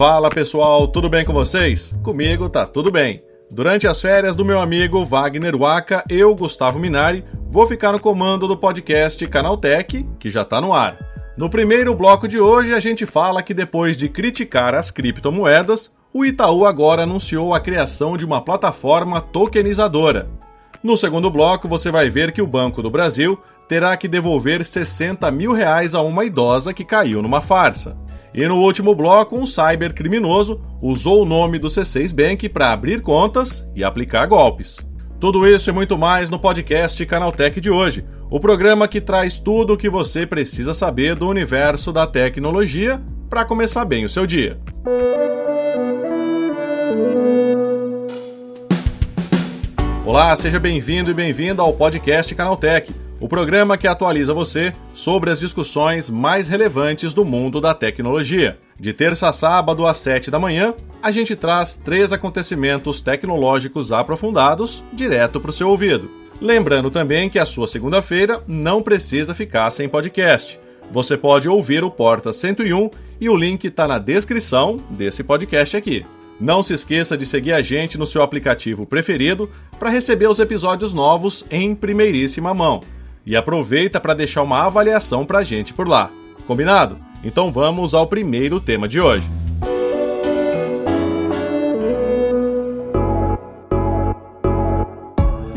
Fala pessoal, tudo bem com vocês? Comigo tá tudo bem. Durante as férias do meu amigo Wagner Waka, eu, Gustavo Minari, vou ficar no comando do podcast Canaltech, que já tá no ar. No primeiro bloco de hoje, a gente fala que depois de criticar as criptomoedas, o Itaú agora anunciou a criação de uma plataforma tokenizadora. No segundo bloco, você vai ver que o Banco do Brasil terá que devolver 60 mil reais a uma idosa que caiu numa farsa. E no último bloco, um cybercriminoso usou o nome do C6 Bank para abrir contas e aplicar golpes. Tudo isso e muito mais no podcast Canaltech de hoje, o programa que traz tudo o que você precisa saber do universo da tecnologia para começar bem o seu dia. Olá, seja bem-vindo e bem-vinda ao podcast Canaltech o programa que atualiza você sobre as discussões mais relevantes do mundo da tecnologia. De terça a sábado às 7 da manhã, a gente traz três acontecimentos tecnológicos aprofundados direto para o seu ouvido. Lembrando também que a sua segunda-feira não precisa ficar sem podcast. Você pode ouvir o Porta 101 e o link está na descrição desse podcast aqui. Não se esqueça de seguir a gente no seu aplicativo preferido para receber os episódios novos em primeiríssima mão. E aproveita para deixar uma avaliação para a gente por lá. Combinado? Então vamos ao primeiro tema de hoje.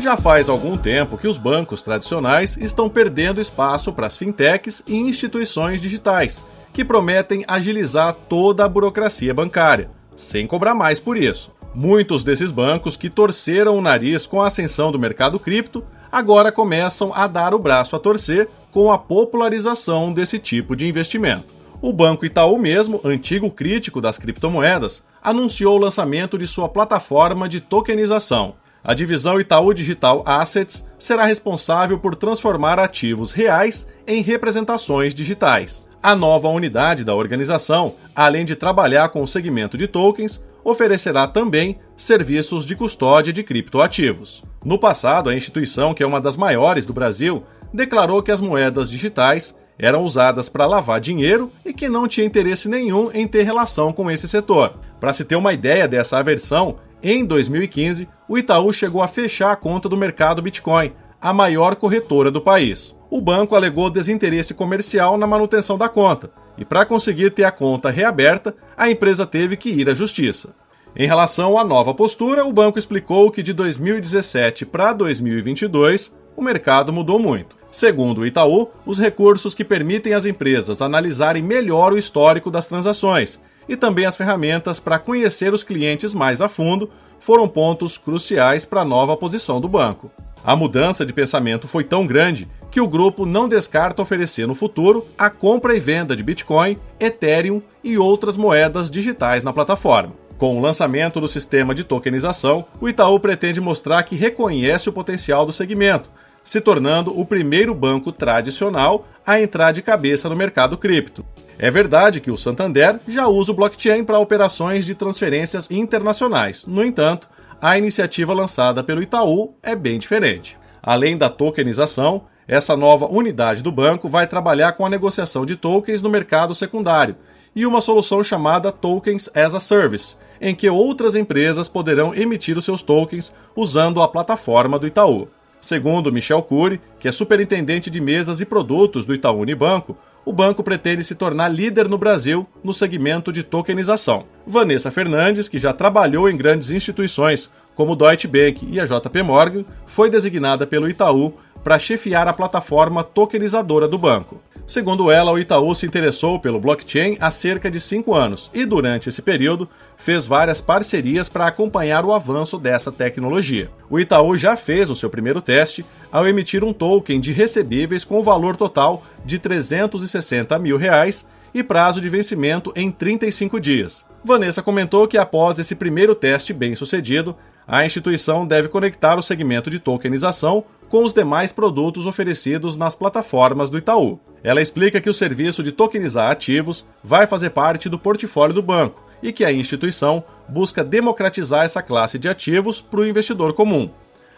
Já faz algum tempo que os bancos tradicionais estão perdendo espaço para as fintechs e instituições digitais, que prometem agilizar toda a burocracia bancária, sem cobrar mais por isso. Muitos desses bancos que torceram o nariz com a ascensão do mercado cripto agora começam a dar o braço a torcer com a popularização desse tipo de investimento. O Banco Itaú mesmo, antigo crítico das criptomoedas, anunciou o lançamento de sua plataforma de tokenização. A divisão Itaú Digital Assets será responsável por transformar ativos reais em representações digitais. A nova unidade da organização, além de trabalhar com o segmento de tokens, oferecerá também serviços de custódia de criptoativos. No passado, a instituição, que é uma das maiores do Brasil, declarou que as moedas digitais eram usadas para lavar dinheiro e que não tinha interesse nenhum em ter relação com esse setor. Para se ter uma ideia dessa aversão, em 2015, o Itaú chegou a fechar a conta do mercado Bitcoin, a maior corretora do país. O banco alegou desinteresse comercial na manutenção da conta, e para conseguir ter a conta reaberta, a empresa teve que ir à justiça. Em relação à nova postura, o banco explicou que de 2017 para 2022 o mercado mudou muito. Segundo o Itaú, os recursos que permitem às empresas analisarem melhor o histórico das transações e também as ferramentas para conhecer os clientes mais a fundo foram pontos cruciais para a nova posição do banco. A mudança de pensamento foi tão grande que o grupo não descarta oferecer no futuro a compra e venda de Bitcoin, Ethereum e outras moedas digitais na plataforma. Com o lançamento do sistema de tokenização, o Itaú pretende mostrar que reconhece o potencial do segmento, se tornando o primeiro banco tradicional a entrar de cabeça no mercado cripto. É verdade que o Santander já usa o blockchain para operações de transferências internacionais. No entanto, a iniciativa lançada pelo Itaú é bem diferente. Além da tokenização, essa nova unidade do banco vai trabalhar com a negociação de tokens no mercado secundário e uma solução chamada Tokens as a Service, em que outras empresas poderão emitir os seus tokens usando a plataforma do Itaú. Segundo Michel Cury, que é superintendente de mesas e produtos do Itaú Unibanco, o banco pretende se tornar líder no Brasil no segmento de tokenização. Vanessa Fernandes, que já trabalhou em grandes instituições como Deutsche Bank e a JP Morgan, foi designada pelo Itaú para chefiar a plataforma tokenizadora do banco. Segundo ela, o Itaú se interessou pelo blockchain há cerca de cinco anos e, durante esse período, fez várias parcerias para acompanhar o avanço dessa tecnologia. O Itaú já fez o seu primeiro teste ao emitir um token de recebíveis com valor total de 360 mil reais e prazo de vencimento em 35 dias. Vanessa comentou que após esse primeiro teste bem sucedido, a instituição deve conectar o segmento de tokenização com os demais produtos oferecidos nas plataformas do Itaú. Ela explica que o serviço de tokenizar ativos vai fazer parte do portfólio do banco e que a instituição busca democratizar essa classe de ativos para o investidor comum.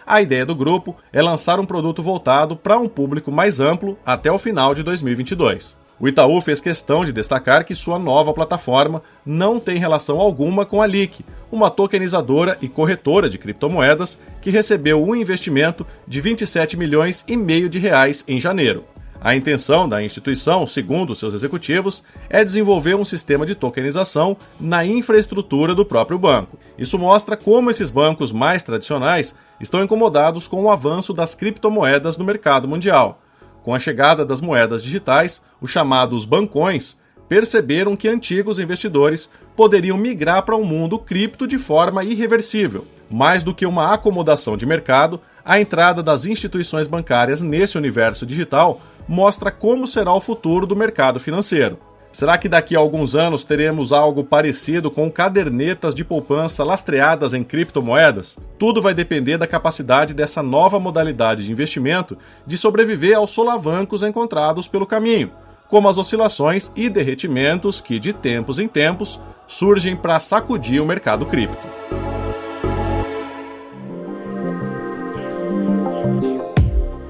A ideia do grupo é lançar um produto voltado para um público mais amplo até o final de 2022. O Itaú fez questão de destacar que sua nova plataforma não tem relação alguma com a LIC, uma tokenizadora e corretora de criptomoedas que recebeu um investimento de 27 milhões e meio de reais em janeiro. A intenção da instituição, segundo seus executivos, é desenvolver um sistema de tokenização na infraestrutura do próprio banco. Isso mostra como esses bancos mais tradicionais estão incomodados com o avanço das criptomoedas no mercado mundial. Com a chegada das moedas digitais, os chamados bancões perceberam que antigos investidores poderiam migrar para um mundo cripto de forma irreversível. Mais do que uma acomodação de mercado, a entrada das instituições bancárias nesse universo digital mostra como será o futuro do mercado financeiro. Será que daqui a alguns anos teremos algo parecido com cadernetas de poupança lastreadas em criptomoedas? Tudo vai depender da capacidade dessa nova modalidade de investimento de sobreviver aos solavancos encontrados pelo caminho, como as oscilações e derretimentos que, de tempos em tempos, surgem para sacudir o mercado cripto.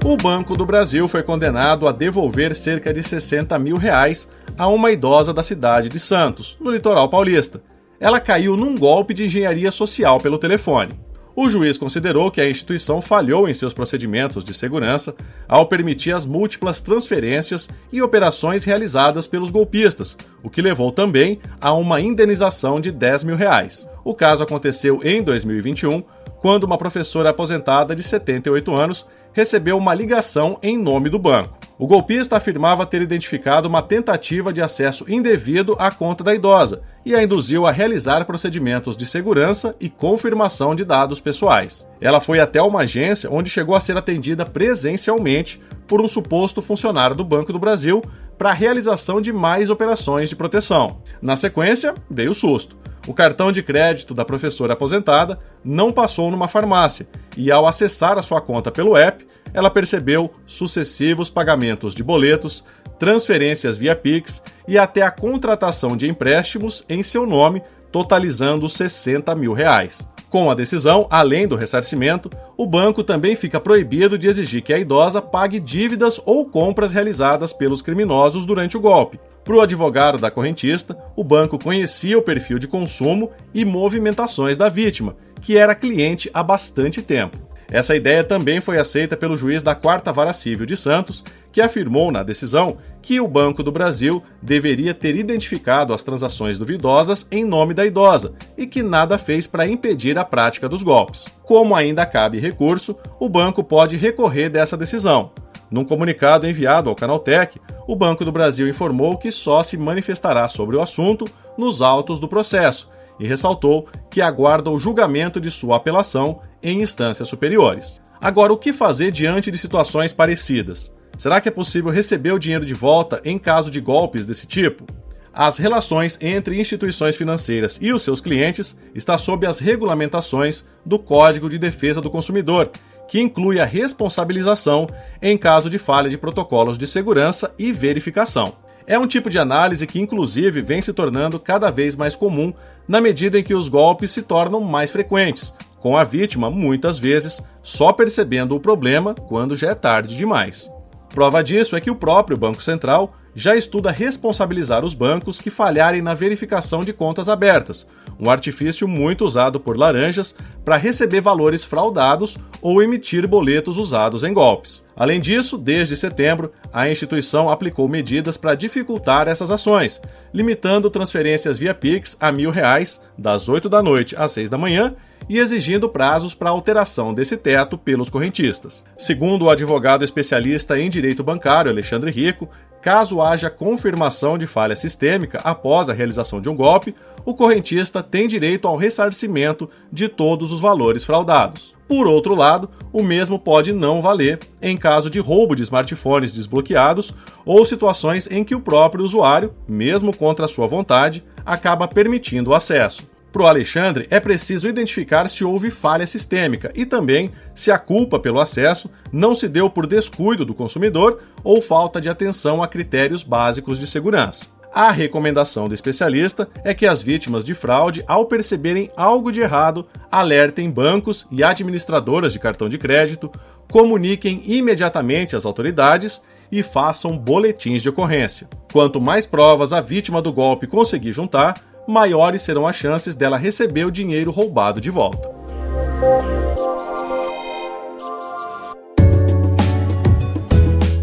O Banco do Brasil foi condenado a devolver cerca de 60 mil reais a uma idosa da cidade de Santos, no litoral paulista. Ela caiu num golpe de engenharia social pelo telefone. O juiz considerou que a instituição falhou em seus procedimentos de segurança ao permitir as múltiplas transferências e operações realizadas pelos golpistas, o que levou também a uma indenização de 10 mil reais. O caso aconteceu em 2021, quando uma professora aposentada de 78 anos recebeu uma ligação em nome do banco. O golpista afirmava ter identificado uma tentativa de acesso indevido à conta da idosa e a induziu a realizar procedimentos de segurança e confirmação de dados pessoais. Ela foi até uma agência onde chegou a ser atendida presencialmente por um suposto funcionário do Banco do Brasil para a realização de mais operações de proteção. Na sequência, veio o susto. O cartão de crédito da professora aposentada não passou numa farmácia e, ao acessar a sua conta pelo app, ela percebeu sucessivos pagamentos de boletos, transferências via Pix e até a contratação de empréstimos em seu nome, totalizando 60 mil reais. Com a decisão, além do ressarcimento, o banco também fica proibido de exigir que a idosa pague dívidas ou compras realizadas pelos criminosos durante o golpe. Para o advogado da correntista, o banco conhecia o perfil de consumo e movimentações da vítima, que era cliente há bastante tempo. Essa ideia também foi aceita pelo juiz da Quarta Vara Civil de Santos, que afirmou na decisão que o Banco do Brasil deveria ter identificado as transações duvidosas em nome da idosa e que nada fez para impedir a prática dos golpes. Como ainda cabe recurso, o banco pode recorrer dessa decisão. Num comunicado enviado ao Canaltech, o Banco do Brasil informou que só se manifestará sobre o assunto nos autos do processo e ressaltou que aguarda o julgamento de sua apelação em instâncias superiores. Agora, o que fazer diante de situações parecidas? Será que é possível receber o dinheiro de volta em caso de golpes desse tipo? As relações entre instituições financeiras e os seus clientes está sob as regulamentações do Código de Defesa do Consumidor, que inclui a responsabilização em caso de falha de protocolos de segurança e verificação. É um tipo de análise que, inclusive, vem se tornando cada vez mais comum na medida em que os golpes se tornam mais frequentes, com a vítima, muitas vezes, só percebendo o problema quando já é tarde demais. Prova disso é que o próprio Banco Central já estuda responsabilizar os bancos que falharem na verificação de contas abertas, um artifício muito usado por laranjas para receber valores fraudados ou emitir boletos usados em golpes. Além disso, desde setembro, a instituição aplicou medidas para dificultar essas ações, limitando transferências via Pix a mil reais das 8 da noite às 6 da manhã e exigindo prazos para alteração desse teto pelos correntistas. Segundo o advogado especialista em direito bancário Alexandre Rico, Caso haja confirmação de falha sistêmica após a realização de um golpe, o correntista tem direito ao ressarcimento de todos os valores fraudados. Por outro lado, o mesmo pode não valer em caso de roubo de smartphones desbloqueados ou situações em que o próprio usuário, mesmo contra sua vontade, acaba permitindo o acesso. Para o Alexandre, é preciso identificar se houve falha sistêmica e também se a culpa pelo acesso não se deu por descuido do consumidor ou falta de atenção a critérios básicos de segurança. A recomendação do especialista é que as vítimas de fraude, ao perceberem algo de errado, alertem bancos e administradoras de cartão de crédito, comuniquem imediatamente às autoridades e façam boletins de ocorrência. Quanto mais provas a vítima do golpe conseguir juntar, maiores serão as chances dela receber o dinheiro roubado de volta.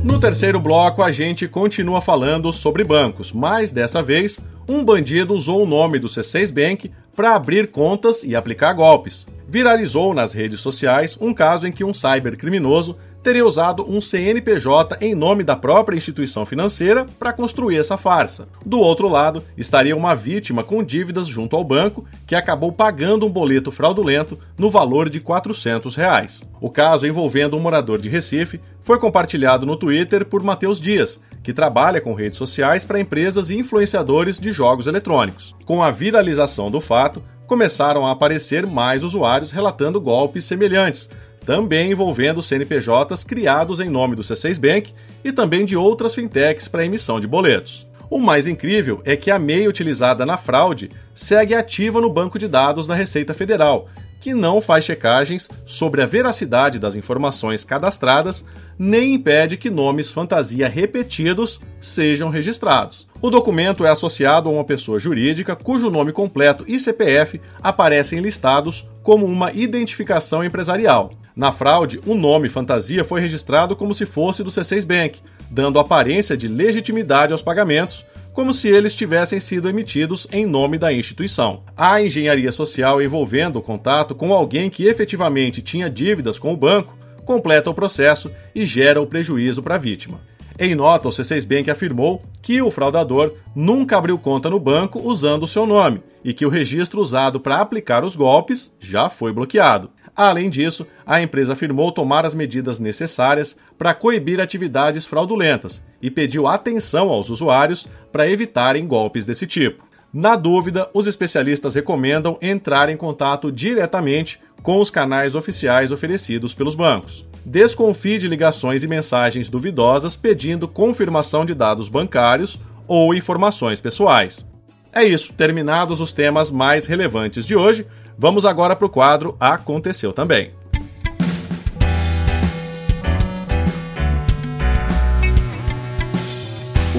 No terceiro bloco, a gente continua falando sobre bancos, mas dessa vez, um bandido usou o nome do C6 Bank para abrir contas e aplicar golpes. Viralizou nas redes sociais um caso em que um cybercriminoso teria usado um CNPJ em nome da própria instituição financeira para construir essa farsa. Do outro lado, estaria uma vítima com dívidas junto ao banco que acabou pagando um boleto fraudulento no valor de 400 reais. O caso envolvendo um morador de Recife foi compartilhado no Twitter por Matheus Dias, que trabalha com redes sociais para empresas e influenciadores de jogos eletrônicos. Com a viralização do fato, começaram a aparecer mais usuários relatando golpes semelhantes, também envolvendo CNPJs criados em nome do C6 Bank e também de outras fintechs para emissão de boletos. O mais incrível é que a MEI utilizada na fraude segue ativa no banco de dados da Receita Federal, que não faz checagens sobre a veracidade das informações cadastradas, nem impede que nomes fantasia repetidos sejam registrados. O documento é associado a uma pessoa jurídica cujo nome completo e CPF aparecem listados como uma identificação empresarial. Na fraude, o nome fantasia foi registrado como se fosse do C6 Bank, dando aparência de legitimidade aos pagamentos, como se eles tivessem sido emitidos em nome da instituição. A engenharia social envolvendo o contato com alguém que efetivamente tinha dívidas com o banco completa o processo e gera o prejuízo para a vítima. Em nota, o C6 Bank afirmou que o fraudador nunca abriu conta no banco usando o seu nome e que o registro usado para aplicar os golpes já foi bloqueado. Além disso, a empresa afirmou tomar as medidas necessárias para coibir atividades fraudulentas e pediu atenção aos usuários para evitarem golpes desse tipo. Na dúvida, os especialistas recomendam entrar em contato diretamente com os canais oficiais oferecidos pelos bancos. Desconfie de ligações e mensagens duvidosas pedindo confirmação de dados bancários ou informações pessoais. É isso, terminados os temas mais relevantes de hoje. Vamos agora para o quadro Aconteceu Também.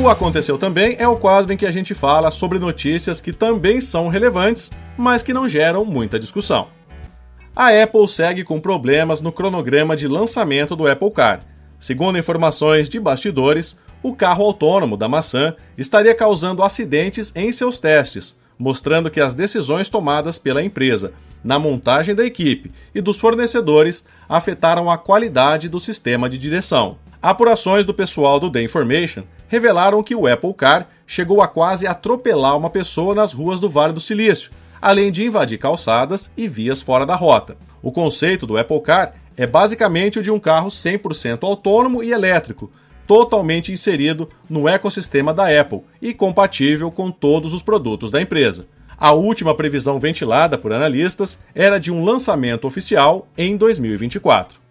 O Aconteceu Também é o quadro em que a gente fala sobre notícias que também são relevantes, mas que não geram muita discussão. A Apple segue com problemas no cronograma de lançamento do Apple Car. Segundo informações de bastidores, o carro autônomo da maçã estaria causando acidentes em seus testes, mostrando que as decisões tomadas pela empresa na montagem da equipe e dos fornecedores afetaram a qualidade do sistema de direção. Apurações do pessoal do The Information revelaram que o Apple Car chegou a quase atropelar uma pessoa nas ruas do Vale do Silício, além de invadir calçadas e vias fora da rota. O conceito do Apple Car é basicamente o de um carro 100% autônomo e elétrico, totalmente inserido no ecossistema da Apple e compatível com todos os produtos da empresa. A última previsão ventilada por analistas era de um lançamento oficial em 2024.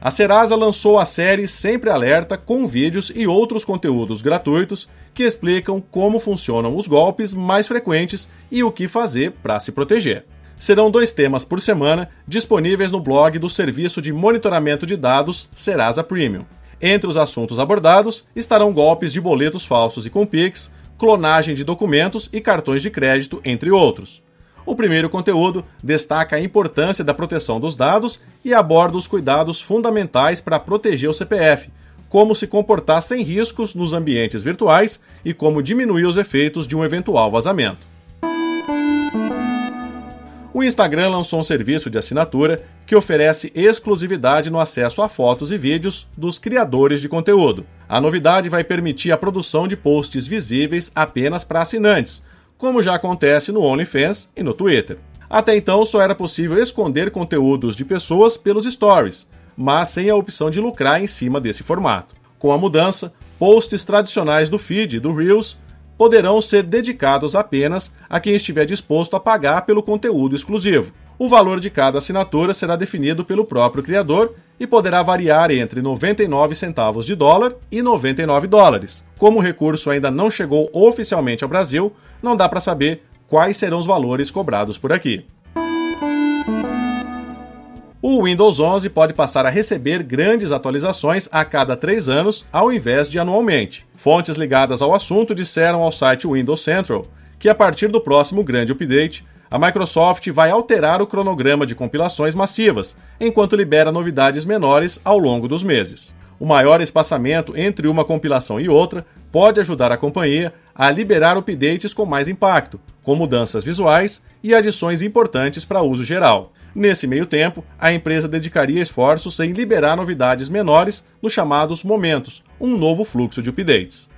A Serasa lançou a série Sempre Alerta com vídeos e outros conteúdos gratuitos que explicam como funcionam os golpes mais frequentes e o que fazer para se proteger serão dois temas por semana disponíveis no blog do Serviço de Monitoramento de Dados Serasa Premium. Entre os assuntos abordados estarão golpes de boletos falsos e com Pix, clonagem de documentos e cartões de crédito, entre outros. O primeiro conteúdo destaca a importância da proteção dos dados e aborda os cuidados fundamentais para proteger o CPF, como se comportar sem riscos nos ambientes virtuais e como diminuir os efeitos de um eventual vazamento o Instagram lançou um serviço de assinatura que oferece exclusividade no acesso a fotos e vídeos dos criadores de conteúdo. A novidade vai permitir a produção de posts visíveis apenas para assinantes, como já acontece no OnlyFans e no Twitter. Até então só era possível esconder conteúdos de pessoas pelos stories, mas sem a opção de lucrar em cima desse formato. Com a mudança, posts tradicionais do feed do Reels poderão ser dedicados apenas a quem estiver disposto a pagar pelo conteúdo exclusivo. O valor de cada assinatura será definido pelo próprio criador e poderá variar entre 99 centavos de dólar e 99 dólares. Como o recurso ainda não chegou oficialmente ao Brasil, não dá para saber quais serão os valores cobrados por aqui. O Windows 11 pode passar a receber grandes atualizações a cada três anos, ao invés de anualmente. Fontes ligadas ao assunto disseram ao site Windows Central que, a partir do próximo grande update, a Microsoft vai alterar o cronograma de compilações massivas, enquanto libera novidades menores ao longo dos meses. O maior espaçamento entre uma compilação e outra pode ajudar a companhia a liberar updates com mais impacto, com mudanças visuais e adições importantes para uso geral. Nesse meio tempo, a empresa dedicaria esforços em liberar novidades menores nos chamados momentos, um novo fluxo de updates.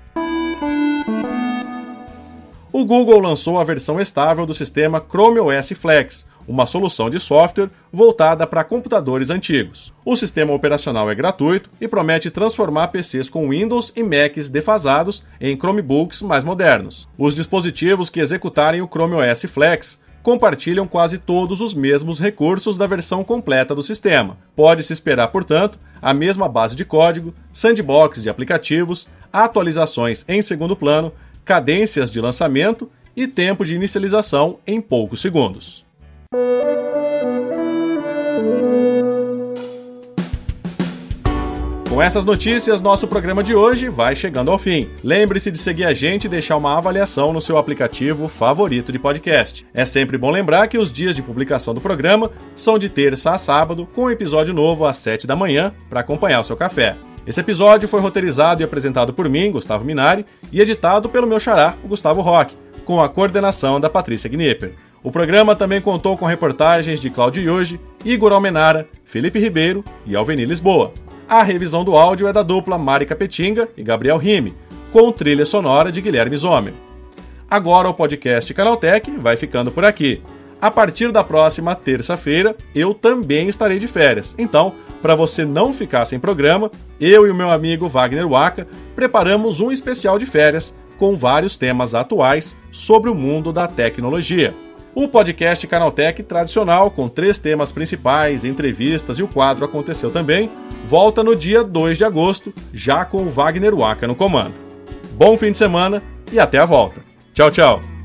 O Google lançou a versão estável do sistema Chrome OS Flex, uma solução de software voltada para computadores antigos. O sistema operacional é gratuito e promete transformar PCs com Windows e Macs defasados em Chromebooks mais modernos. Os dispositivos que executarem o Chrome OS Flex compartilham quase todos os mesmos recursos da versão completa do sistema. Pode-se esperar, portanto, a mesma base de código, sandbox de aplicativos, atualizações em segundo plano cadências de lançamento e tempo de inicialização em poucos segundos. Com essas notícias, nosso programa de hoje vai chegando ao fim. Lembre-se de seguir a gente e deixar uma avaliação no seu aplicativo favorito de podcast. É sempre bom lembrar que os dias de publicação do programa são de terça a sábado, com um episódio novo às 7 da manhã para acompanhar o seu café. Esse episódio foi roteirizado e apresentado por mim, Gustavo Minari, e editado pelo meu xará, o Gustavo Roque, com a coordenação da Patrícia Gnipper. O programa também contou com reportagens de Cláudio Yogi, Igor Almenara, Felipe Ribeiro e Alveni Lisboa. A revisão do áudio é da dupla Mari Capetinga e Gabriel Rime, com trilha sonora de Guilherme Zomer. Agora o podcast Canaltech vai ficando por aqui. A partir da próxima terça-feira, eu também estarei de férias. Então, para você não ficar sem programa, eu e o meu amigo Wagner Waka preparamos um especial de férias com vários temas atuais sobre o mundo da tecnologia. O podcast Canaltech tradicional, com três temas principais, entrevistas e o quadro Aconteceu Também, volta no dia 2 de agosto, já com o Wagner Waka no comando. Bom fim de semana e até a volta. Tchau, tchau!